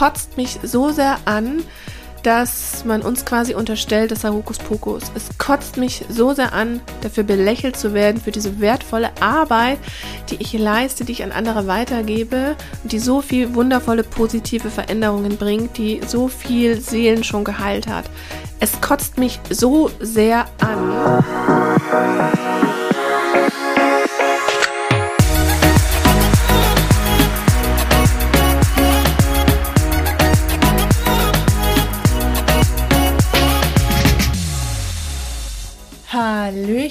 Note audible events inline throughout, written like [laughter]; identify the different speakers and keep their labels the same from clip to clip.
Speaker 1: kotzt mich so sehr an, dass man uns quasi unterstellt, das sei Hokuspokus. Es kotzt mich so sehr an, dafür belächelt zu werden, für diese wertvolle Arbeit, die ich leiste, die ich an andere weitergebe und die so viel wundervolle positive Veränderungen bringt, die so viel Seelen schon geheilt hat. Es kotzt mich so sehr an.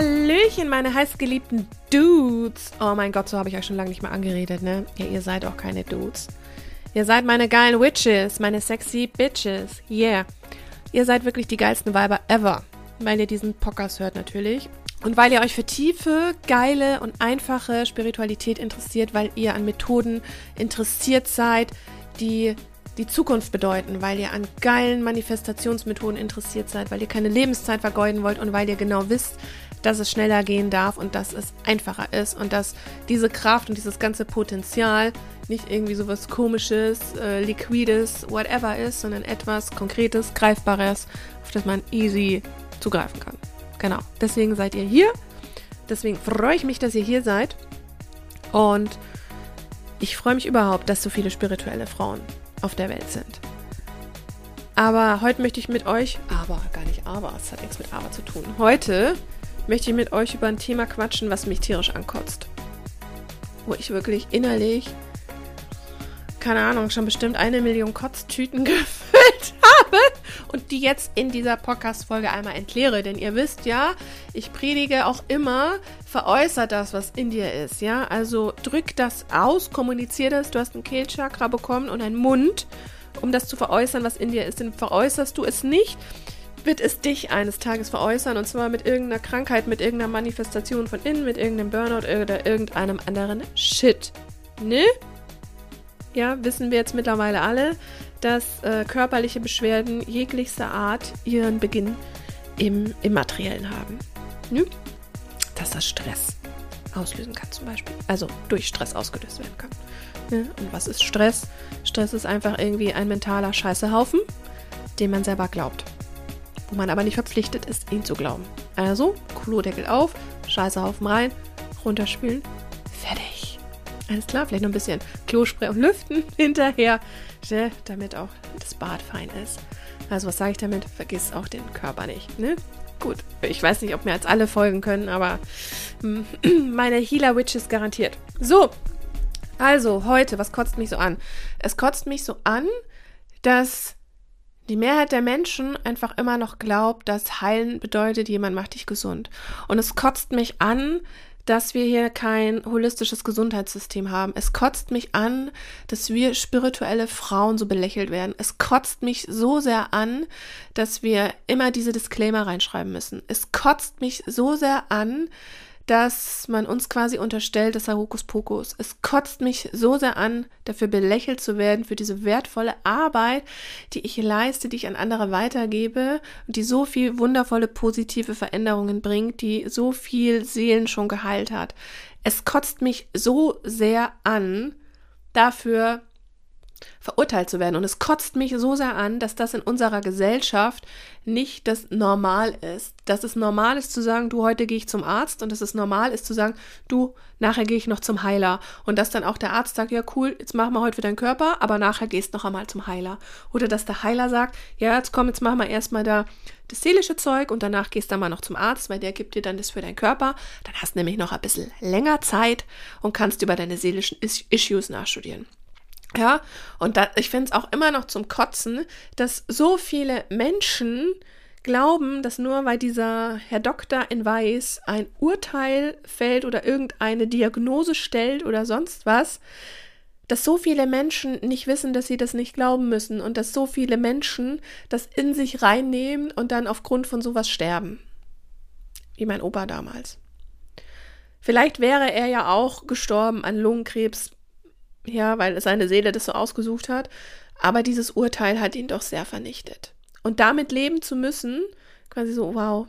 Speaker 1: Hallöchen, meine heißgeliebten Dudes. Oh mein Gott, so habe ich euch schon lange nicht mehr angeredet, ne? Ja, ihr seid auch keine Dudes. Ihr seid meine geilen Witches, meine sexy Bitches. Yeah. Ihr seid wirklich die geilsten Weiber ever. Weil ihr diesen Podcast hört natürlich. Und weil ihr euch für tiefe, geile und einfache Spiritualität interessiert, weil ihr an Methoden interessiert seid, die die Zukunft bedeuten, weil ihr an geilen Manifestationsmethoden interessiert seid, weil ihr keine Lebenszeit vergeuden wollt und weil ihr genau wisst, dass es schneller gehen darf und dass es einfacher ist und dass diese Kraft und dieses ganze Potenzial nicht irgendwie so was komisches, äh, liquides, whatever ist, sondern etwas konkretes, greifbares, auf das man easy zugreifen kann. Genau. Deswegen seid ihr hier. Deswegen freue ich mich, dass ihr hier seid. Und ich freue mich überhaupt, dass so viele spirituelle Frauen auf der Welt sind. Aber heute möchte ich mit euch, aber gar nicht aber, es hat nichts mit aber zu tun. Heute möchte ich mit euch über ein Thema quatschen, was mich tierisch ankotzt. Wo ich wirklich innerlich, keine Ahnung, schon bestimmt eine Million Kotztüten [laughs] gefüllt habe und die jetzt in dieser Podcast-Folge einmal entleere. Denn ihr wisst ja, ich predige auch immer, veräußert das, was in dir ist. Ja, also drück das aus, kommunizier das. Du hast ein Kehlchakra bekommen und einen Mund, um das zu veräußern, was in dir ist. Denn veräußerst du es nicht, wird es dich eines Tages veräußern und zwar mit irgendeiner Krankheit, mit irgendeiner Manifestation von innen, mit irgendeinem Burnout oder irgendeinem anderen Shit. Ne? Ja, wissen wir jetzt mittlerweile alle, dass äh, körperliche Beschwerden jeglichster Art ihren Beginn im, im Materiellen haben. Ne? Dass das Stress auslösen kann zum Beispiel. Also durch Stress ausgelöst werden kann. Ne? Und was ist Stress? Stress ist einfach irgendwie ein mentaler Scheißehaufen, den man selber glaubt wo man aber nicht verpflichtet ist, ihn zu glauben. Also, Klodeckel auf, Scheißehaufen rein, runterspülen, fertig. Alles klar, vielleicht noch ein bisschen Klospray und Lüften [laughs] hinterher, ne, damit auch das Bad fein ist. Also, was sage ich damit? Vergiss auch den Körper nicht. Ne? Gut, ich weiß nicht, ob mir jetzt alle folgen können, aber [clears throat] meine Healer Witches garantiert. So, also heute, was kotzt mich so an? Es kotzt mich so an, dass die Mehrheit der Menschen einfach immer noch glaubt, dass heilen bedeutet, jemand macht dich gesund. Und es kotzt mich an, dass wir hier kein holistisches Gesundheitssystem haben. Es kotzt mich an, dass wir spirituelle Frauen so belächelt werden. Es kotzt mich so sehr an, dass wir immer diese Disclaimer reinschreiben müssen. Es kotzt mich so sehr an, dass man uns quasi unterstellt, das sei Hokuspokus. Es kotzt mich so sehr an, dafür belächelt zu werden, für diese wertvolle Arbeit, die ich leiste, die ich an andere weitergebe und die so viel wundervolle positive Veränderungen bringt, die so viel Seelen schon geheilt hat. Es kotzt mich so sehr an, dafür verurteilt zu werden. Und es kotzt mich so sehr an, dass das in unserer Gesellschaft nicht das Normal ist. Dass es normal ist zu sagen, du, heute gehe ich zum Arzt und dass es normal ist zu sagen, du, nachher gehe ich noch zum Heiler. Und dass dann auch der Arzt sagt, ja cool, jetzt machen wir heute für deinen Körper, aber nachher gehst noch einmal zum Heiler. Oder dass der Heiler sagt, ja, jetzt komm, jetzt machen wir erstmal da das seelische Zeug und danach gehst du mal noch zum Arzt, weil der gibt dir dann das für deinen Körper. Dann hast du nämlich noch ein bisschen länger Zeit und kannst über deine seelischen Issues nachstudieren. Ja, und da, ich finde es auch immer noch zum Kotzen, dass so viele Menschen glauben, dass nur weil dieser Herr Doktor in Weiß ein Urteil fällt oder irgendeine Diagnose stellt oder sonst was, dass so viele Menschen nicht wissen, dass sie das nicht glauben müssen und dass so viele Menschen das in sich reinnehmen und dann aufgrund von sowas sterben. wie mein Opa damals. Vielleicht wäre er ja auch gestorben an Lungenkrebs, ja, weil seine Seele das so ausgesucht hat. Aber dieses Urteil hat ihn doch sehr vernichtet. Und damit leben zu müssen, quasi so, wow,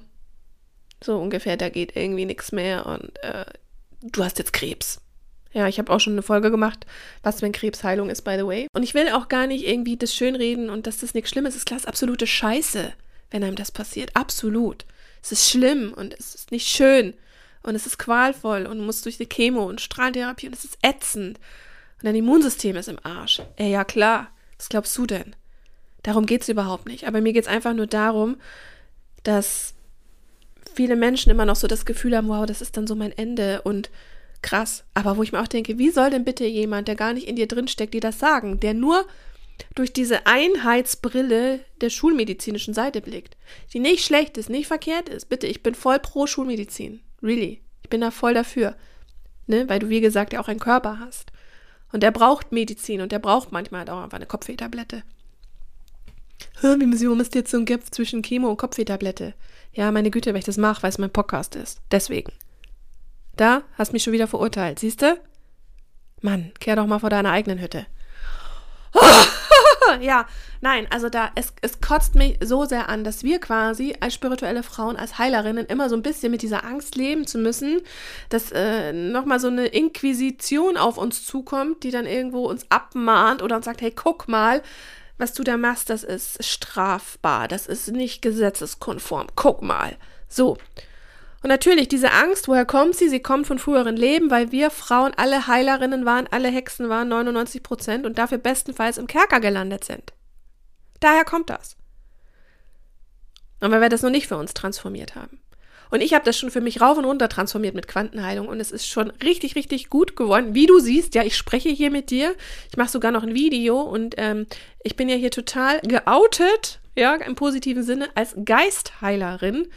Speaker 1: so ungefähr, da geht irgendwie nichts mehr und äh, du hast jetzt Krebs. Ja, ich habe auch schon eine Folge gemacht, was wenn Krebsheilung ist, by the way. Und ich will auch gar nicht irgendwie das schönreden und dass das nichts Schlimmes ist. Klar, ist absolute Scheiße, wenn einem das passiert. Absolut. Es ist schlimm und es ist nicht schön und es ist qualvoll und du musst durch die Chemo und Strahlentherapie und es ist ätzend. Und dein Immunsystem ist im Arsch. Ey, ja klar. Was glaubst du denn? Darum geht es überhaupt nicht. Aber mir geht es einfach nur darum, dass viele Menschen immer noch so das Gefühl haben, wow, das ist dann so mein Ende und krass. Aber wo ich mir auch denke, wie soll denn bitte jemand, der gar nicht in dir drinsteckt, dir das sagen, der nur durch diese Einheitsbrille der schulmedizinischen Seite blickt, die nicht schlecht ist, nicht verkehrt ist. Bitte, ich bin voll pro Schulmedizin. Really. Ich bin da voll dafür. Ne? Weil du, wie gesagt, ja auch einen Körper hast. Und der braucht Medizin und der braucht manchmal halt auch einfach eine Kopfwehtablette. Warum ist jetzt so ein Gap zwischen Chemo und Kopfwehtablette? Ja, meine Güte, wenn ich das mache, weil es mein Podcast ist. Deswegen. Da hast mich schon wieder verurteilt, siehst du? Mann, kehr doch mal vor deiner eigenen Hütte. [laughs] ja, nein, also da, es, es kotzt mich so sehr an, dass wir quasi als spirituelle Frauen, als Heilerinnen immer so ein bisschen mit dieser Angst leben zu müssen, dass äh, nochmal so eine Inquisition auf uns zukommt, die dann irgendwo uns abmahnt oder uns sagt, hey, guck mal, was du da machst, das ist strafbar, das ist nicht gesetzeskonform, guck mal. So. Und natürlich, diese Angst, woher kommt sie? Sie kommt von früheren Leben, weil wir Frauen alle Heilerinnen waren, alle Hexen waren, 99 Prozent, und dafür bestenfalls im Kerker gelandet sind. Daher kommt das. Und weil wir das noch nicht für uns transformiert haben. Und ich habe das schon für mich rauf und runter transformiert mit Quantenheilung und es ist schon richtig, richtig gut geworden. Wie du siehst, ja, ich spreche hier mit dir. Ich mache sogar noch ein Video und ähm, ich bin ja hier total geoutet, ja, im positiven Sinne, als Geistheilerin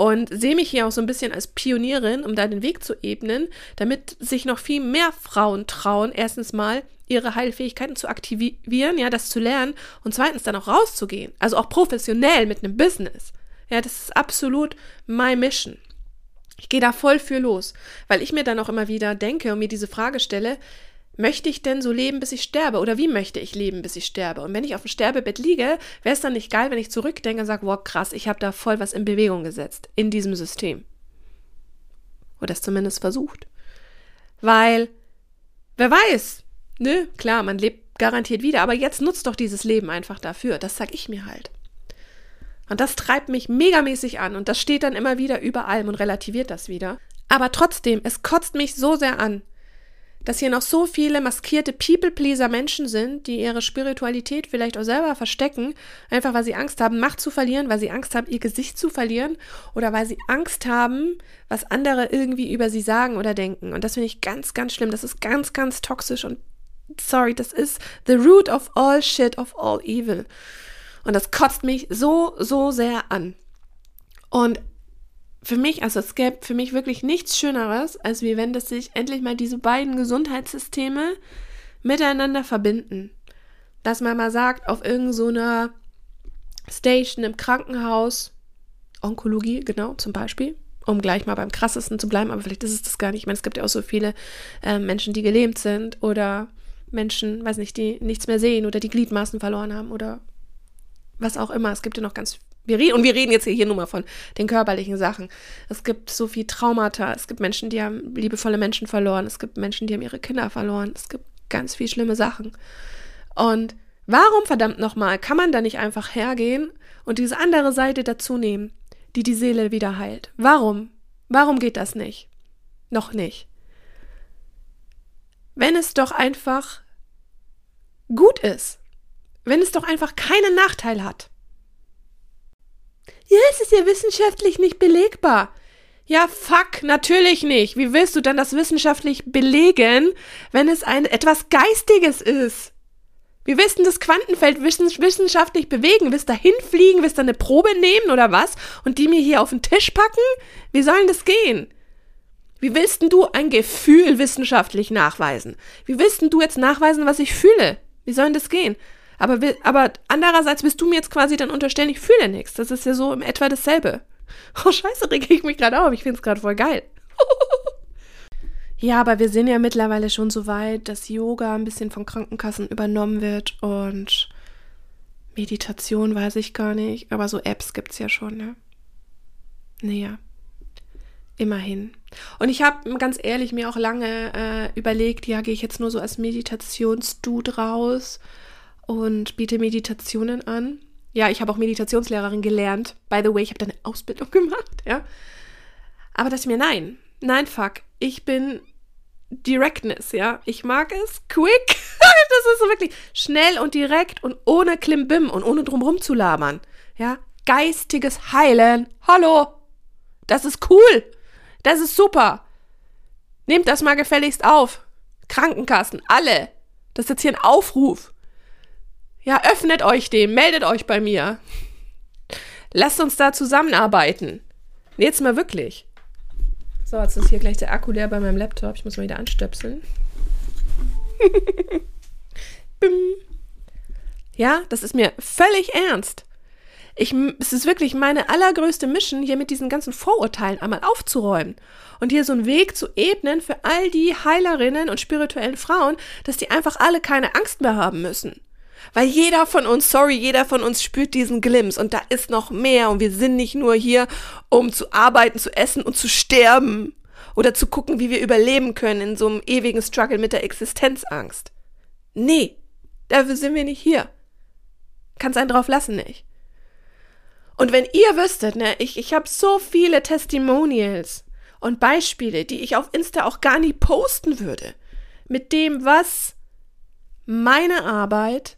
Speaker 1: und sehe mich hier auch so ein bisschen als Pionierin, um da den Weg zu ebnen, damit sich noch viel mehr Frauen trauen, erstens mal ihre Heilfähigkeiten zu aktivieren, ja, das zu lernen und zweitens dann auch rauszugehen, also auch professionell mit einem Business. Ja, das ist absolut my mission. Ich gehe da voll für los, weil ich mir dann auch immer wieder denke und mir diese Frage stelle, möchte ich denn so leben, bis ich sterbe? Oder wie möchte ich leben, bis ich sterbe? Und wenn ich auf dem Sterbebett liege, wäre es dann nicht geil, wenn ich zurückdenke und sage, wow, krass, ich habe da voll was in Bewegung gesetzt, in diesem System. Oder es zumindest versucht. Weil, wer weiß, ne, klar, man lebt garantiert wieder, aber jetzt nutzt doch dieses Leben einfach dafür. Das sag ich mir halt. Und das treibt mich megamäßig an und das steht dann immer wieder über allem und relativiert das wieder. Aber trotzdem, es kotzt mich so sehr an, dass hier noch so viele maskierte People-Pleaser-Menschen sind, die ihre Spiritualität vielleicht auch selber verstecken, einfach weil sie Angst haben, Macht zu verlieren, weil sie Angst haben, ihr Gesicht zu verlieren oder weil sie Angst haben, was andere irgendwie über sie sagen oder denken. Und das finde ich ganz, ganz schlimm. Das ist ganz, ganz toxisch und sorry, das ist the root of all shit, of all evil. Und das kotzt mich so, so sehr an. Und für mich, also es gäbe für mich wirklich nichts Schöneres, als wie wenn das sich endlich mal diese beiden Gesundheitssysteme miteinander verbinden. Dass man mal sagt, auf irgendeiner so Station im Krankenhaus, Onkologie, genau, zum Beispiel, um gleich mal beim krassesten zu bleiben, aber vielleicht ist es das gar nicht. Ich meine, es gibt ja auch so viele äh, Menschen, die gelähmt sind oder Menschen, weiß nicht, die nichts mehr sehen oder die Gliedmaßen verloren haben oder was auch immer. Es gibt ja noch ganz wir reden, und wir reden jetzt hier nur mal von den körperlichen Sachen. Es gibt so viel Traumata. Es gibt Menschen, die haben liebevolle Menschen verloren. Es gibt Menschen, die haben ihre Kinder verloren. Es gibt ganz viel schlimme Sachen. Und warum, verdammt nochmal, kann man da nicht einfach hergehen und diese andere Seite dazu nehmen, die die Seele wieder heilt? Warum? Warum geht das nicht? Noch nicht. Wenn es doch einfach gut ist. Wenn es doch einfach keinen Nachteil hat. Ja, es ist ja wissenschaftlich nicht belegbar. Ja, fuck, natürlich nicht. Wie willst du dann das wissenschaftlich belegen, wenn es ein etwas Geistiges ist? Willst du das Quantenfeld wissenschaftlich bewegen? Willst du da hinfliegen? Willst du eine Probe nehmen oder was? Und die mir hier auf den Tisch packen? Wie soll denn das gehen? Wie willst denn du ein Gefühl wissenschaftlich nachweisen? Wie willst denn du jetzt nachweisen, was ich fühle? Wie soll denn das gehen? Aber, aber andererseits bist du mir jetzt quasi dann unterstellen, ich fühle nichts. Das ist ja so im etwa dasselbe. [laughs] Oh, scheiße, rege ich mich gerade auf. Ich finde es gerade voll geil. [laughs] ja, aber wir sind ja mittlerweile schon so weit, dass Yoga ein bisschen von Krankenkassen übernommen wird und Meditation weiß ich gar nicht, aber so Apps gibt es ja schon, ne? Naja. Immerhin. Und ich habe ganz ehrlich mir auch lange äh, überlegt, ja, gehe ich jetzt nur so als Meditationsdude raus und biete Meditationen an. Ja, ich habe auch Meditationslehrerin gelernt. By the way, ich habe da eine Ausbildung [laughs] gemacht, ja. Aber das mir nein. Nein, fuck. Ich bin Directness, ja. Ich mag es quick. [laughs] das ist so wirklich schnell und direkt und ohne Klimbim und ohne drumrum zu labern. Ja. Geistiges Heilen. Hallo. Das ist cool. Das ist super. Nehmt das mal gefälligst auf. Krankenkassen, alle. Das ist jetzt hier ein Aufruf. Ja, öffnet euch dem, meldet euch bei mir. Lasst uns da zusammenarbeiten. Nee, jetzt mal wirklich. So, jetzt ist hier gleich der Akku leer bei meinem Laptop. Ich muss mal wieder anstöpseln. [laughs] ja, das ist mir völlig ernst. Ich, es ist wirklich meine allergrößte Mission, hier mit diesen ganzen Vorurteilen einmal aufzuräumen und hier so einen Weg zu ebnen für all die Heilerinnen und spirituellen Frauen, dass die einfach alle keine Angst mehr haben müssen. Weil jeder von uns, sorry, jeder von uns spürt diesen Glimps und da ist noch mehr und wir sind nicht nur hier, um zu arbeiten, zu essen und zu sterben oder zu gucken, wie wir überleben können in so einem ewigen Struggle mit der Existenzangst. Nee, dafür sind wir nicht hier. Kann's einen drauf lassen, nicht? Und wenn ihr wüsstet, ne, ich, ich habe so viele Testimonials und Beispiele, die ich auf Insta auch gar nie posten würde, mit dem, was meine Arbeit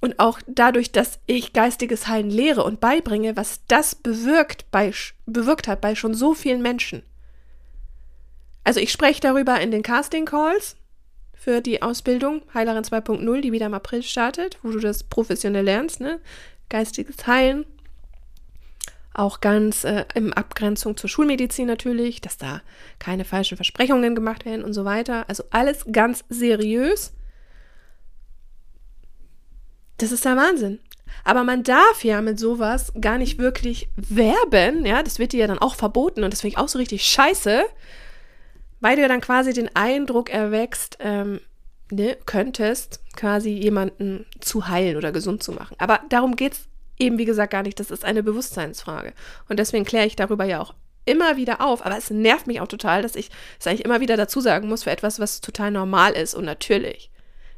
Speaker 1: und auch dadurch, dass ich geistiges Heilen lehre und beibringe, was das bewirkt, bei, bewirkt hat bei schon so vielen Menschen. Also ich spreche darüber in den Casting Calls für die Ausbildung Heilerin 2.0, die wieder im April startet, wo du das professionell lernst, ne? Geistiges Heilen, auch ganz äh, in Abgrenzung zur Schulmedizin natürlich, dass da keine falschen Versprechungen gemacht werden und so weiter. Also alles ganz seriös. Das ist der Wahnsinn. Aber man darf ja mit sowas gar nicht wirklich werben, ja, das wird dir ja dann auch verboten und das finde ich auch so richtig scheiße, weil du ja dann quasi den Eindruck erwächst, ähm, ne, könntest quasi jemanden zu heilen oder gesund zu machen. Aber darum geht es eben, wie gesagt, gar nicht. Das ist eine Bewusstseinsfrage. Und deswegen kläre ich darüber ja auch immer wieder auf. Aber es nervt mich auch total, dass ich es eigentlich immer wieder dazu sagen muss für etwas, was total normal ist und natürlich.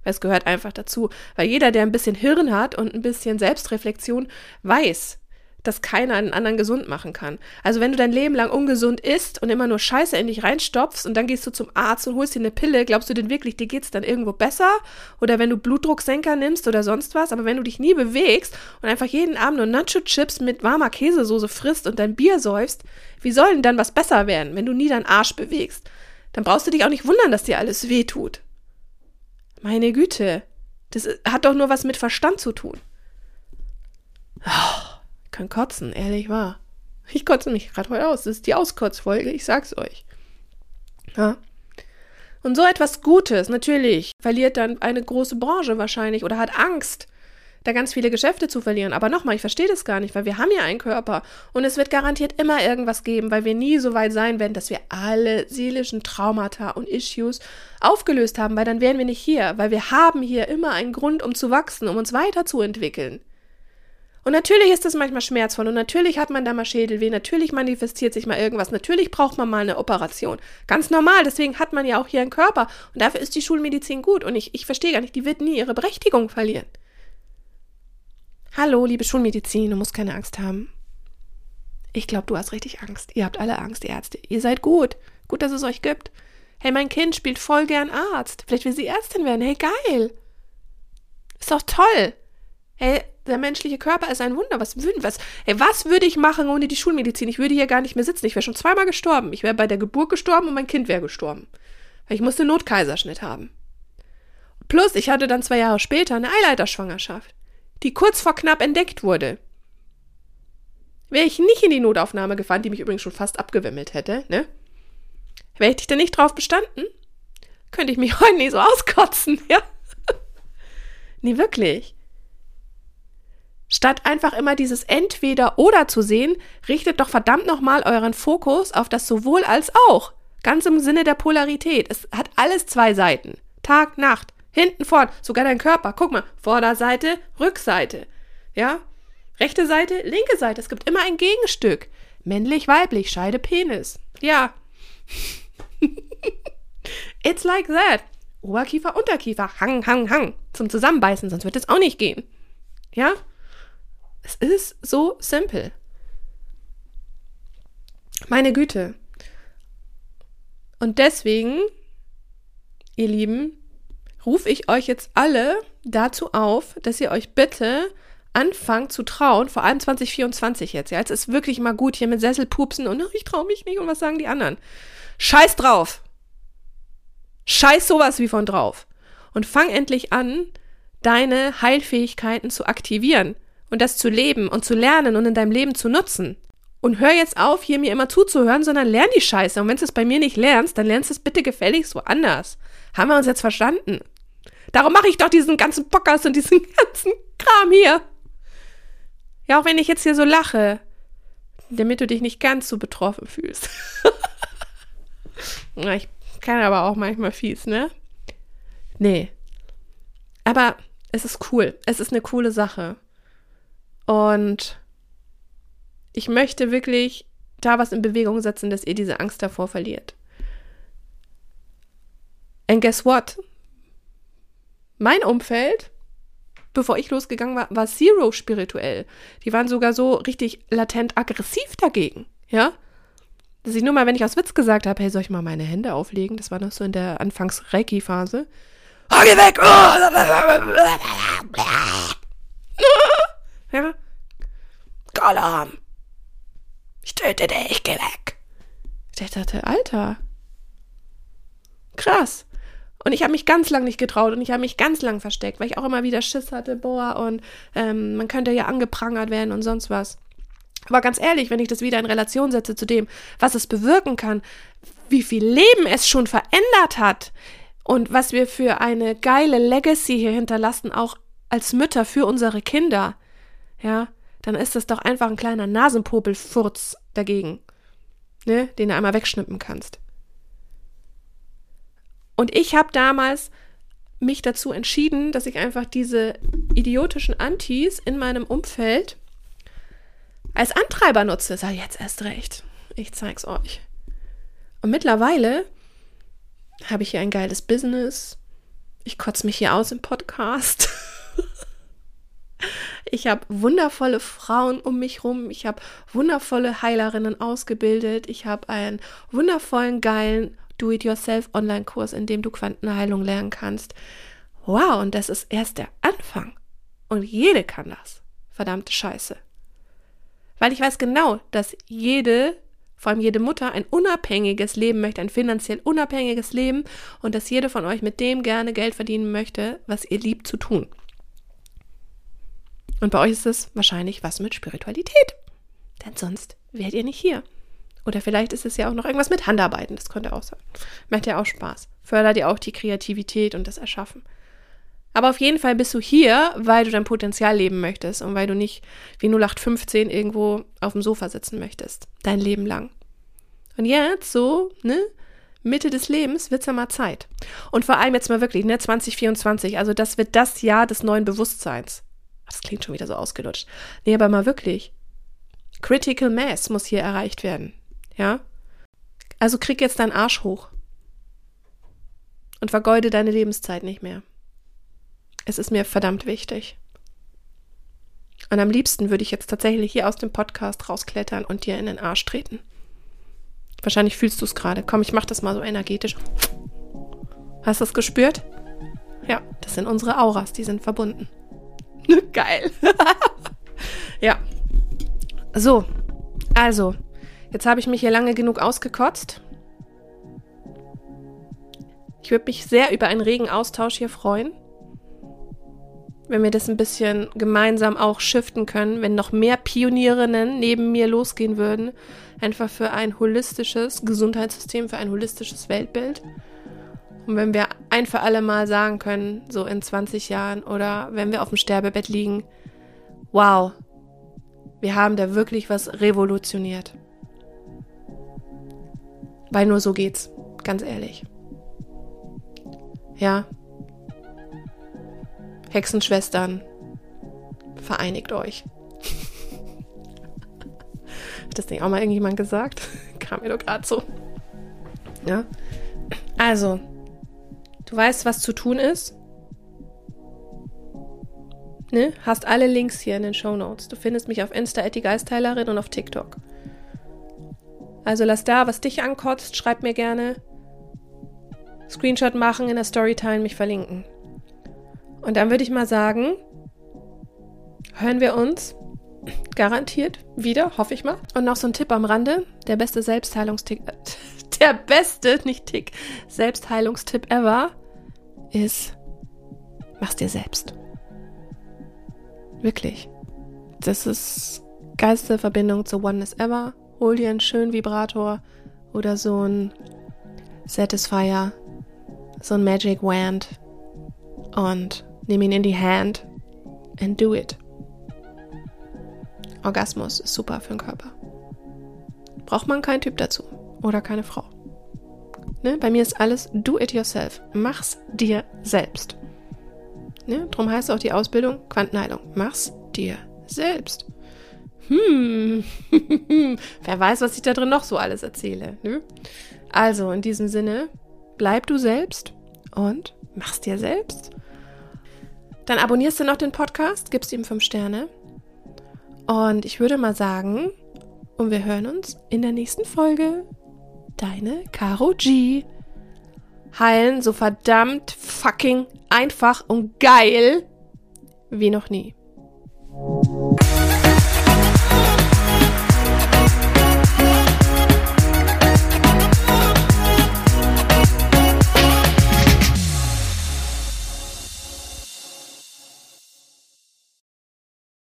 Speaker 1: Es gehört einfach dazu. Weil jeder, der ein bisschen Hirn hat und ein bisschen Selbstreflexion, weiß, dass keiner einen anderen gesund machen kann. Also wenn du dein Leben lang ungesund isst und immer nur Scheiße in dich reinstopfst und dann gehst du zum Arzt und holst dir eine Pille, glaubst du denn wirklich, dir geht's dann irgendwo besser? Oder wenn du Blutdrucksenker nimmst oder sonst was, aber wenn du dich nie bewegst und einfach jeden Abend nur Nacho-Chips mit warmer Käsesoße frisst und dein Bier säufst, wie soll denn dann was besser werden, wenn du nie deinen Arsch bewegst? Dann brauchst du dich auch nicht wundern, dass dir alles weh tut. Meine Güte, das hat doch nur was mit Verstand zu tun. Oh kann kotzen, ehrlich wahr. Ich kotze mich gerade heute aus. Das ist die Auskotzfolge, ich sag's euch. Ja. Und so etwas Gutes, natürlich, verliert dann eine große Branche wahrscheinlich oder hat Angst, da ganz viele Geschäfte zu verlieren. Aber nochmal, ich verstehe das gar nicht, weil wir haben ja einen Körper und es wird garantiert immer irgendwas geben, weil wir nie so weit sein werden, dass wir alle seelischen Traumata und Issues aufgelöst haben, weil dann wären wir nicht hier, weil wir haben hier immer einen Grund, um zu wachsen, um uns weiterzuentwickeln. Und natürlich ist das manchmal schmerzvoll und natürlich hat man da mal Schädelweh, natürlich manifestiert sich mal irgendwas, natürlich braucht man mal eine Operation. Ganz normal, deswegen hat man ja auch hier einen Körper und dafür ist die Schulmedizin gut und ich, ich verstehe gar nicht, die wird nie ihre Berechtigung verlieren. Hallo, liebe Schulmedizin, du musst keine Angst haben. Ich glaube, du hast richtig Angst. Ihr habt alle Angst, die Ärzte. Ihr seid gut. Gut, dass es euch gibt. Hey, mein Kind spielt voll gern Arzt. Vielleicht will sie Ärztin werden. Hey, geil. Ist doch toll. Hey, der menschliche Körper ist ein Wunder. Was, was, ey, was würde ich machen ohne die Schulmedizin? Ich würde hier gar nicht mehr sitzen. Ich wäre schon zweimal gestorben. Ich wäre bei der Geburt gestorben und mein Kind wäre gestorben. Ich musste Notkaiserschnitt haben. Plus, ich hatte dann zwei Jahre später eine Eileiterschwangerschaft, die kurz vor knapp entdeckt wurde. Wäre ich nicht in die Notaufnahme gefahren, die mich übrigens schon fast abgewimmelt hätte, ne? Wäre ich da nicht drauf bestanden, könnte ich mich [laughs] heute nicht so auskotzen, ja? [laughs] nee, wirklich. Statt einfach immer dieses entweder oder zu sehen, richtet doch verdammt nochmal euren Fokus auf das sowohl als auch. Ganz im Sinne der Polarität. Es hat alles zwei Seiten. Tag, Nacht, hinten, vorn, sogar dein Körper. Guck mal, Vorderseite, Rückseite. Ja? Rechte Seite, linke Seite. Es gibt immer ein Gegenstück. Männlich, weiblich, Scheide, Penis. Ja. [laughs] It's like that. Oberkiefer, Unterkiefer, Hang, Hang, Hang. Zum Zusammenbeißen, sonst wird es auch nicht gehen. Ja? Es ist so simpel. Meine Güte. Und deswegen, ihr Lieben, rufe ich euch jetzt alle dazu auf, dass ihr euch bitte anfangt zu trauen, vor allem 2024 jetzt. Ja, jetzt ist wirklich mal gut hier mit Sesselpupsen und ich traue mich nicht und was sagen die anderen. Scheiß drauf. Scheiß sowas wie von drauf. Und fang endlich an, deine Heilfähigkeiten zu aktivieren und das zu leben und zu lernen und in deinem Leben zu nutzen. Und hör jetzt auf, hier mir immer zuzuhören, sondern lern die Scheiße. Und wenn du es bei mir nicht lernst, dann lernst du es bitte gefälligst woanders. Haben wir uns jetzt verstanden? Darum mache ich doch diesen ganzen Podcast und diesen [laughs] ganzen Kram hier. Ja, auch wenn ich jetzt hier so lache, damit du dich nicht ganz so betroffen fühlst. [laughs] ich kann aber auch manchmal fies, ne? Nee. Aber es ist cool. Es ist eine coole Sache. Und ich möchte wirklich da was in Bewegung setzen, dass ihr diese Angst davor verliert. And guess what? Mein Umfeld, bevor ich losgegangen war, war zero spirituell. Die waren sogar so richtig latent aggressiv dagegen, ja? Dass ich nur mal, wenn ich aus Witz gesagt habe, hey, soll ich mal meine Hände auflegen? Das war noch so in der Anfangs-Reiki-Phase. Oh, geh weg! ja? Gollum! Ich töte dich, geh weg! Ich dachte, Alter. Krass. Und ich habe mich ganz lang nicht getraut und ich habe mich ganz lang versteckt, weil ich auch immer wieder Schiss hatte, boah, und ähm, man könnte ja angeprangert werden und sonst was. Aber ganz ehrlich, wenn ich das wieder in Relation setze zu dem, was es bewirken kann, wie viel Leben es schon verändert hat und was wir für eine geile Legacy hier hinterlassen, auch als Mütter für unsere Kinder, ja, dann ist das doch einfach ein kleiner Nasenpopelfurz dagegen, ne, den du einmal wegschnippen kannst. Und ich habe damals mich dazu entschieden, dass ich einfach diese idiotischen Antis in meinem Umfeld als Antreiber nutze. Sag jetzt erst recht. Ich zeig's euch. Und mittlerweile habe ich hier ein geiles Business. Ich kotze mich hier aus im Podcast. [laughs] Ich habe wundervolle Frauen um mich rum. Ich habe wundervolle Heilerinnen ausgebildet. Ich habe einen wundervollen, geilen Do-it-yourself-Online-Kurs, in dem du Quantenheilung lernen kannst. Wow, und das ist erst der Anfang. Und jede kann das. Verdammte Scheiße. Weil ich weiß genau, dass jede, vor allem jede Mutter, ein unabhängiges Leben möchte, ein finanziell unabhängiges Leben und dass jede von euch mit dem gerne Geld verdienen möchte, was ihr liebt zu tun. Und bei euch ist es wahrscheinlich was mit Spiritualität. Denn sonst wärt ihr nicht hier. Oder vielleicht ist es ja auch noch irgendwas mit Handarbeiten. Das könnte auch sein. Macht ja auch Spaß. Fördert ja auch die Kreativität und das Erschaffen. Aber auf jeden Fall bist du hier, weil du dein Potenzial leben möchtest und weil du nicht wie 0815 irgendwo auf dem Sofa sitzen möchtest. Dein Leben lang. Und jetzt, so, ne? Mitte des Lebens wird es ja mal Zeit. Und vor allem jetzt mal wirklich, ne, 2024, also das wird das Jahr des neuen Bewusstseins. Das klingt schon wieder so ausgelutscht. Nee, aber mal wirklich. Critical Mass muss hier erreicht werden. Ja? Also krieg jetzt deinen Arsch hoch. Und vergeude deine Lebenszeit nicht mehr. Es ist mir verdammt wichtig. Und am liebsten würde ich jetzt tatsächlich hier aus dem Podcast rausklettern und dir in den Arsch treten. Wahrscheinlich fühlst du es gerade. Komm, ich mach das mal so energetisch. Hast du es gespürt? Ja, das sind unsere Auras, die sind verbunden. [laughs] Geil. [laughs] ja. So, also, jetzt habe ich mich hier lange genug ausgekotzt. Ich würde mich sehr über einen regen Austausch hier freuen. Wenn wir das ein bisschen gemeinsam auch shiften können, wenn noch mehr Pionierinnen neben mir losgehen würden, einfach für ein holistisches Gesundheitssystem, für ein holistisches Weltbild. Und wenn wir ein für alle Mal sagen können, so in 20 Jahren oder wenn wir auf dem Sterbebett liegen, wow, wir haben da wirklich was revolutioniert. Weil nur so geht's, ganz ehrlich. Ja. Hexenschwestern, vereinigt euch. [laughs] Hat das nicht auch mal irgendjemand gesagt? [laughs] Kam mir doch gerade so. Ja. Also, du weißt, was zu tun ist. Ne? Hast alle Links hier in den Show Notes. Du findest mich auf Insta die Geistheilerin und auf TikTok. Also lass da, was dich ankotzt, schreib mir gerne. Screenshot machen, in der Storytime mich verlinken. Und dann würde ich mal sagen, hören wir uns garantiert wieder, hoffe ich mal. Und noch so ein Tipp am Rande, der beste Selbstheilungstick, [laughs] der beste, nicht Tick, Selbstheilungstipp ever ist, mach's dir selbst. Wirklich. Das ist geilste Verbindung zu Oneness Ever. Hol dir einen schönen Vibrator oder so ein Satisfier, so ein Magic Wand und nimm ihn in die Hand and do it. Orgasmus ist super für den Körper. Braucht man keinen Typ dazu oder keine Frau. Ne? Bei mir ist alles do it yourself. Mach's dir selbst. Ne? Drum heißt auch die Ausbildung Quantenheilung. Mach's dir selbst. Hm, [laughs] wer weiß, was ich da drin noch so alles erzähle. Ne? Also in diesem Sinne, bleib du selbst und mach's dir selbst. Dann abonnierst du noch den Podcast, gibst ihm fünf Sterne. Und ich würde mal sagen, und wir hören uns in der nächsten Folge. Deine Caro G heilen so verdammt fucking einfach und geil wie noch nie.